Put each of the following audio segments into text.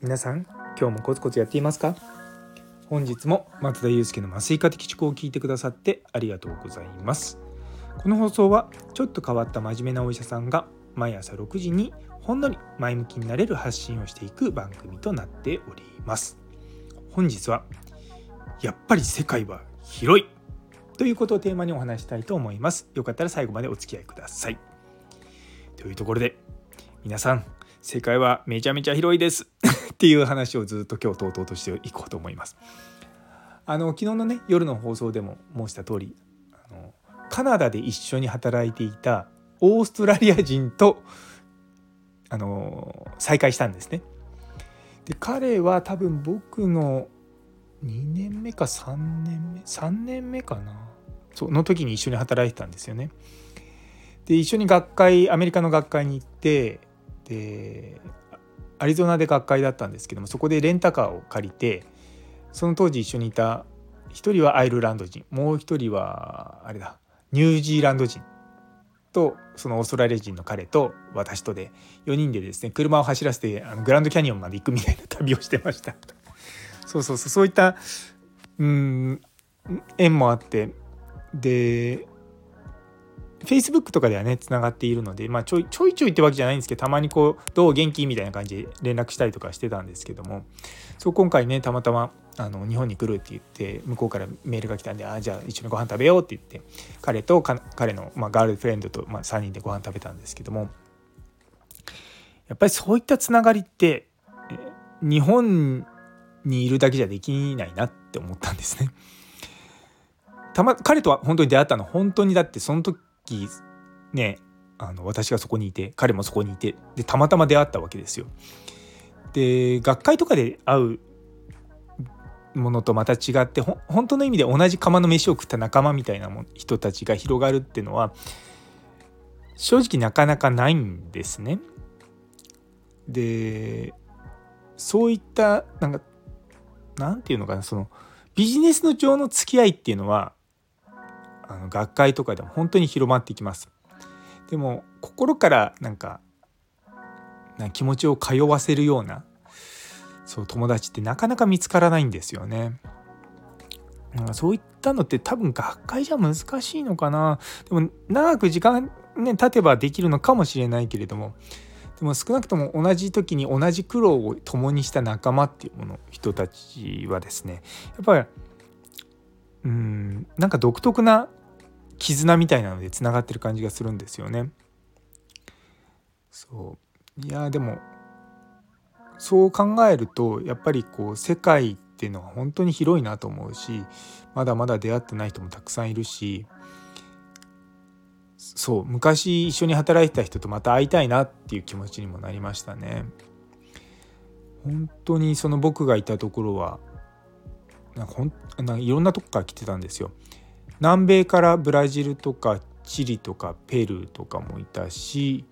皆さん今日もコツコツやっていますか？本日も松田祐介の麻酔科的思考を聞いてくださってありがとうございます。この放送はちょっと変わった真面目なお医者さんが毎朝6時にほんのり前向きになれる発信をしていく番組となっております。本日はやっぱり世界は広い。ということをテーマにお話したいと思います。よかったら最後までお付き合いください。というところで皆さん世界はめちゃめちゃ広いです。っていう話をずっと今日とうとうとしていこうと思います。あの昨日のね夜の放送でも申した通りあのカナダで一緒に働いていたオーストラリア人とあの再会したんですね。で彼は多分僕の2年目か3年目3年目かな。その時に一緒に働いてたんですよね。で一緒に学会アメリカの学会に行ってでアリゾナで学会だったんですけどもそこでレンタカーを借りてその当時一緒にいた1人はアイルランド人もう1人はあれだニュージーランド人とそのオーストラリア人の彼と私とで4人でですね車を走らせてあのグランドキャニオンまで行くみたいな旅をしてましたそうそうそうそういったうん縁もあってで Facebook とかではねつながっているので、まあ、ちょいちょいちょいってわけじゃないんですけどたまにこう「どう元気?」みたいな感じで連絡したりとかしてたんですけどもそう今回ねたまたまあの日本に来るって言って向こうからメールが来たんで「あじゃあ一緒にご飯食べよう」って言って彼と彼の、まあ、ガールフレンドと、まあ、3人でご飯食べたんですけどもやっぱりそういったつながりって日本にいるだけじゃできないなって思ったんですね。たま彼とは本当に出会ったの本当にだってその時ねあの私がそこにいて彼もそこにいてでたまたま出会ったわけですよ。で学会とかで会うものとまた違って本当の意味で同じ釜の飯を食った仲間みたいな人たちが広がるっていうのは正直なかなかないんですね。でそういったなんかなんていうのかなそのビジネスの上の付き合いっていうのはあの学会とかでも本当に広まっていきます。でも心からなんかな気持ちを通わせるようなそう友達ってなかなか見つからないんですよね。そういったのって多分学会じゃ難しいのかなでも長く時間ね経てばできるのかもしれないけれどもでも少なくとも同じ時に同じ苦労を共にした仲間っていうもの人たちはですねやっぱりうんなんか独特な絆みたいなのでつながってる感じがするんですよね。そういやでもそう考えるとやっぱりこう世界っていうのは本当に広いなと思うしまだまだ出会ってない人もたくさんいるしそう昔一緒に働いてた人とまた会いたいなっていう気持ちにもなりましたね。本当にその僕がいたところはなんかほんなんかいろんなとこから来てたんですよ。南米からブラジルとかチリとかペルーとかもいたし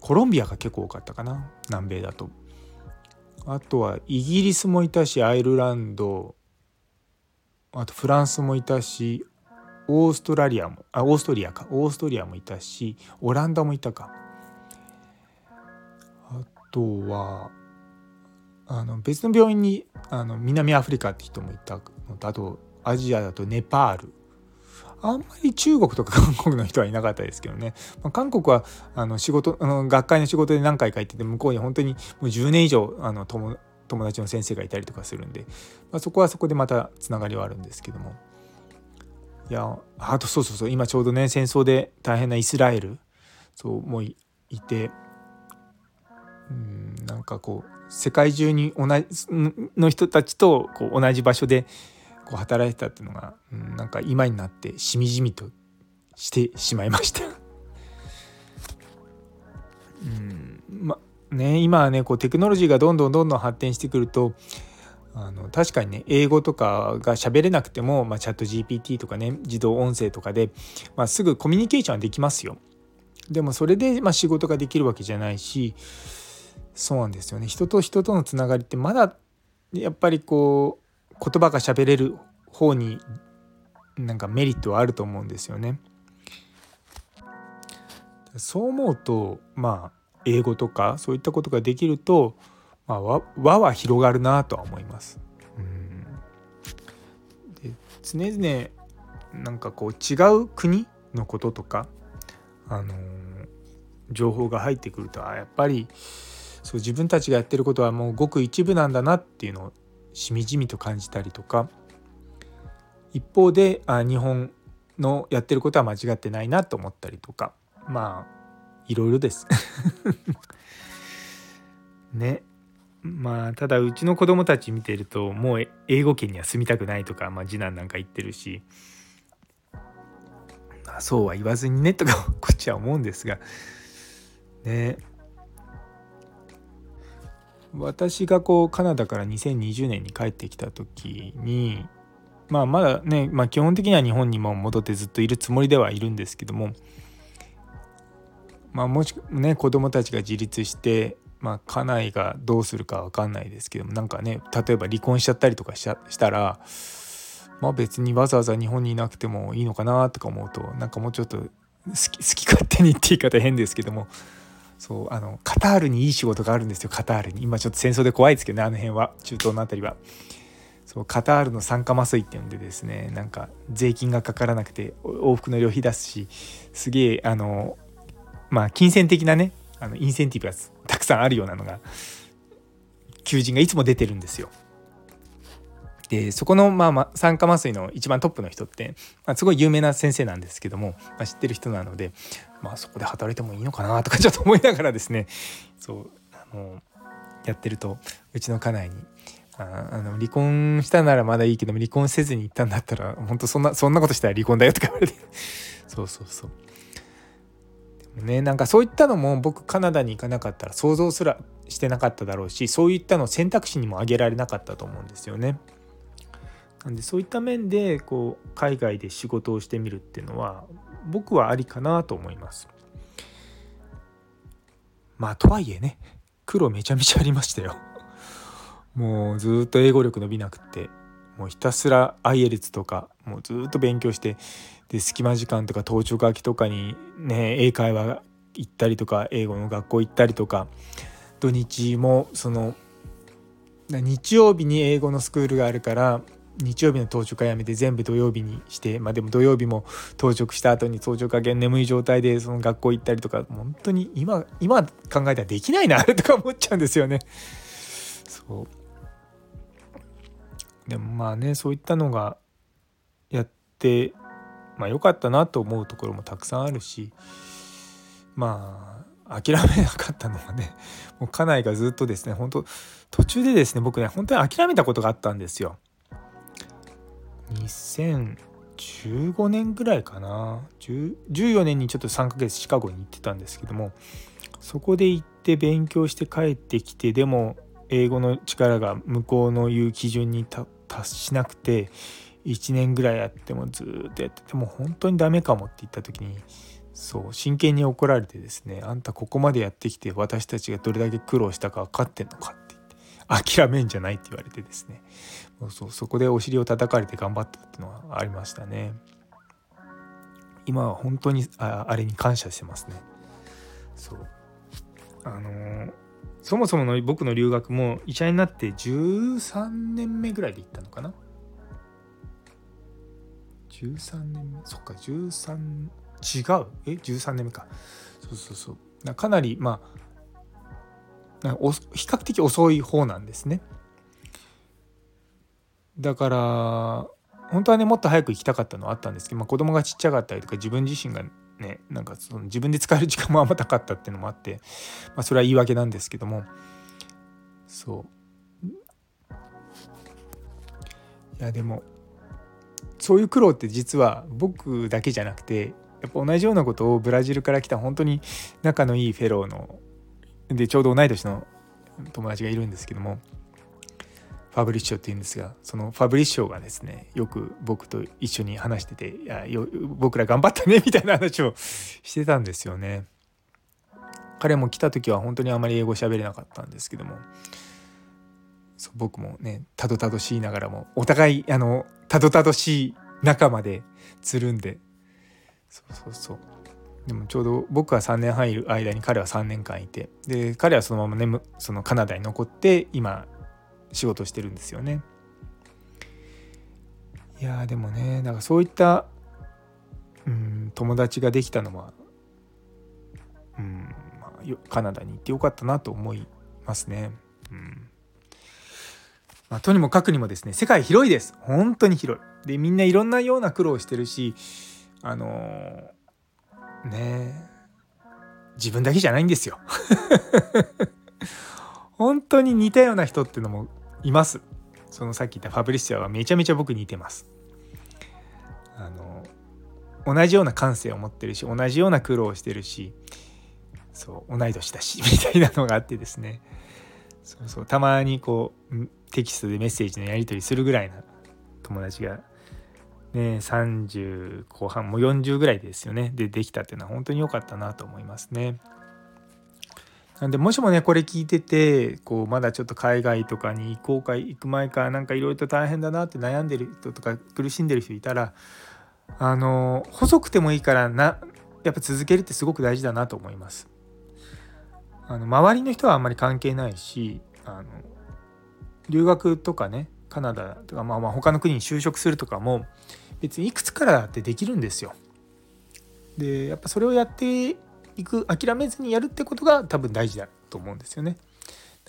コロンビアが結構多かったかな南米だと。あとはイギリスもいたしアイルランドあとフランスもいたしオーストラリアもあオーストリアか。オーストリアもいたしオランダもいたか。あとはあの別の病院にあの南アフリカって人もいたのとあとアジアだとネパール。あんまり中国とか韓国の人はいなかったですけどね、まあ、韓国はあの仕事あの学会の仕事で何回か行ってて向こうに本当にもう10年以上あの友友達の先生がいたりとかするんで、まあ、そこはそこでまたつながりはあるんですけども。いやあとそうそうそう今ちょうどね戦争で大変なイスラエルそうもういてうんなんかこう世界中に同じの人たちとこう同じ場所でこう働いてたっていうのが、うん、なんか今になってしみじみとしてしまいました うんまね今はねこうテクノロジーがどんどんどんどん発展してくるとあの確かにね英語とかが喋れなくても、まあ、チャット GPT とかね自動音声とかで、まあ、すぐコミュニケーションはできますよ。でもそれで、まあ、仕事ができるわけじゃないしそうなんですよね人と人とのつながりってまだやっぱりこう言葉が喋れる方になんかメリットはあると思うんですよね。そう思うとまあ英語とかそういったことができると、まあ、輪は広がるなとは思います。うんで常々なんかこう違う国のこととか、あのー、情報が入ってくるとあやっぱりそう自分たちがやってることはもうごく一部なんだなっていうのをしみじみと感じたりとか一方であ日本のやってることは間違ってないなと思ったりとかまあいろいろです。ね。まあただうちの子供たち見てるともう英語圏には住みたくないとか、まあ、次男なんか言ってるしそうは言わずにねとかこっちは思うんですがね。私がこうカナダから2020年に帰ってきた時にまあまだね、まあ、基本的には日本にも戻ってずっといるつもりではいるんですけどもまあもしね子供たちが自立してまあ家内がどうするか分かんないですけどもなんかね例えば離婚しちゃったりとかしたらまあ別にわざわざ日本にいなくてもいいのかなとか思うとなんかもうちょっと好き好き勝手にって言い方変ですけどもそうあのカタールにいい仕事があるんですよカタールに今ちょっと戦争で怖いですけどねあの辺は中東の辺りは。そうカタールの酸化麻酔っていうんでですねなんか税金がかからなくて往復の旅費出すしすげえあのまあ金銭的なねあのインセンティブがたくさんあるようなのが求人がいつも出てるんですよ。でそこの、まあ、ま酸化麻酔の一番トップの人って、まあ、すごい有名な先生なんですけども、まあ、知ってる人なので、まあ、そこで働いてもいいのかなとかちょっと思いながらですねそうあのやってるとうちの家内にあの離婚したならまだいいけども離婚せずに行ったんだったら本当そんなそんなことしたら離婚だよとか言われて そうそうそうでもねなんかそういったのも僕カナダに行かなかったら想像すらしてなかっただろうしそういったの選択肢にも挙げられなかったと思うんですよね。なんでそういった面でこう海外で仕事をしてみるっていうのは僕はありかなと思います。まあとはいえね苦労めちゃめちゃありましたよ。もうずっと英語力伸びなくってもうひたすら IELTS とかもうずっと勉強してで隙間時間とか当直空きとかにね英会話行ったりとか英語の学校行ったりとか土日もその日曜日に英語のスクールがあるから日曜日の当直はやめて全部土曜日にしてまあでも土曜日も当直した後に当直が眠い状態でその学校行ったりとか本当に今今考えたらできないなとか思っちゃうんですよね。そうでもまあねそういったのがやってまあ良かったなと思うところもたくさんあるしまあ諦めなかったのはねもう家内がずっとですね本当途中でですね僕ね本当に諦めたことがあったんですよ。2015年ぐらいかな。14年にちょっと3ヶ月シカゴに行ってたんですけどもそこで行って勉強して帰ってきてでも英語の力が向こうの言う基準に達しなくて1年ぐらいやってもずっとやってても本当にダメかもって言った時にそう真剣に怒られてですねあんたここまでやってきて私たちがどれだけ苦労したか分かってんのか諦めんじゃないって言われてですね。そうそこでお尻を叩かれて頑張ったっていうのはありましたね。今は本当にああれに感謝してますね。そう。あのーそもそもの僕の留学も医者になって13年目ぐらいで行ったのかな？13年目？そっか13違う。え13年目か。そうそうそう。かなりまあ比較的遅い方なんですね。だから本当はねもっと早く行きたかったのはあったんですけど、まあ、子供がちっちゃかったりとか自分自身がねなんかその自分で使える時間もあんまなかったっていうのもあって、まあ、それは言い訳なんですけども。そう。いやでもそういう苦労って実は僕だけじゃなくてやっぱ同じようなことをブラジルから来た本当に仲のいいフェローのでちょうど同い年の友達がいるんですけどもファブリッショっていうんですがそのファブリッショがですねよく僕と一緒に話してていや僕ら頑張ったねみたいな話をしてたんですよね。彼も来た時は本当にあまり英語喋れなかったんですけども僕もねたどたどしいながらもお互いあのたどたどしい仲間でつるんでそうそうそうでもちょうど僕は3年半いる間に彼は3年間いてで彼はそのままねそのカナダに残って今仕事してるんですよね。いやでもねだかそういったうん友達ができたのはうん、まあ、カナダに行ってよかったなと思いますね。うんまあ、とにもかくにもですね世界広いです本当に広い。でみんないろんなような苦労してるしあのー、ね自分だけじゃないんですよ。本当に似たような人っていうのもいます。そのさっき言ったファブリシアはめちゃめちゃ僕似てます。あの同じような感性を持ってるし同じような苦労をしてるしそう同い年だし みたいなのがあってですねそうそうたまにこうテキストでメッセージのやり取りするぐらいな友達がね30後半もう40ぐらいですよねでできたっていうのは本当に良かったなと思いますね。なんでもしもねこれ聞いててこうまだちょっと海外とかに行こうか行く前かなんかいろいろと大変だなって悩んでる人とか苦しんでる人いたらあの細くてもいいからなやっぱ続けるってすごく大事だなと思います。あの周りの人はあんまり関係ないしあの留学とかねカナダとか、まあ、まあ他の国に就職するとかも別にいくつからだってできるんですよ。でやっぱそれをやっていく諦めずにやるってことが多分大事だと思うんですよね。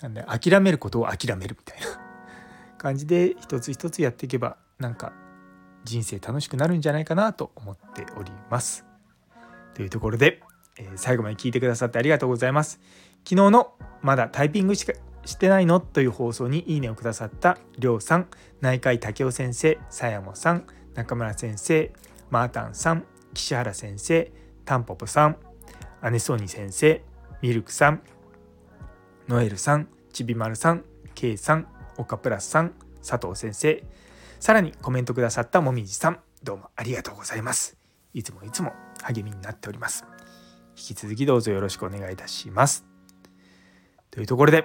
なんで諦めることを諦めるみたいな 感じで一つ一つやっていけばなんか人生楽しくなるんじゃないかなと思っております。というところで、えー、最後まで聞いてくださってありがとうございます。昨日のまだタイピングしかしてないの？という放送にいいねをくださったりょうさん、内海武雄先生、さやもさん、中村先生、マータンさん、岸原先生、タンポポさん、アネソニ先生、ミルクさん、ノエルさん、ちびまるさん、ケイさん、岡プラスさん、佐藤先生、さらにコメントくださったもみじさん、どうもありがとうございます。いつもいつも励みになっております。引き続きどうぞよろしくお願いいたします。というところで、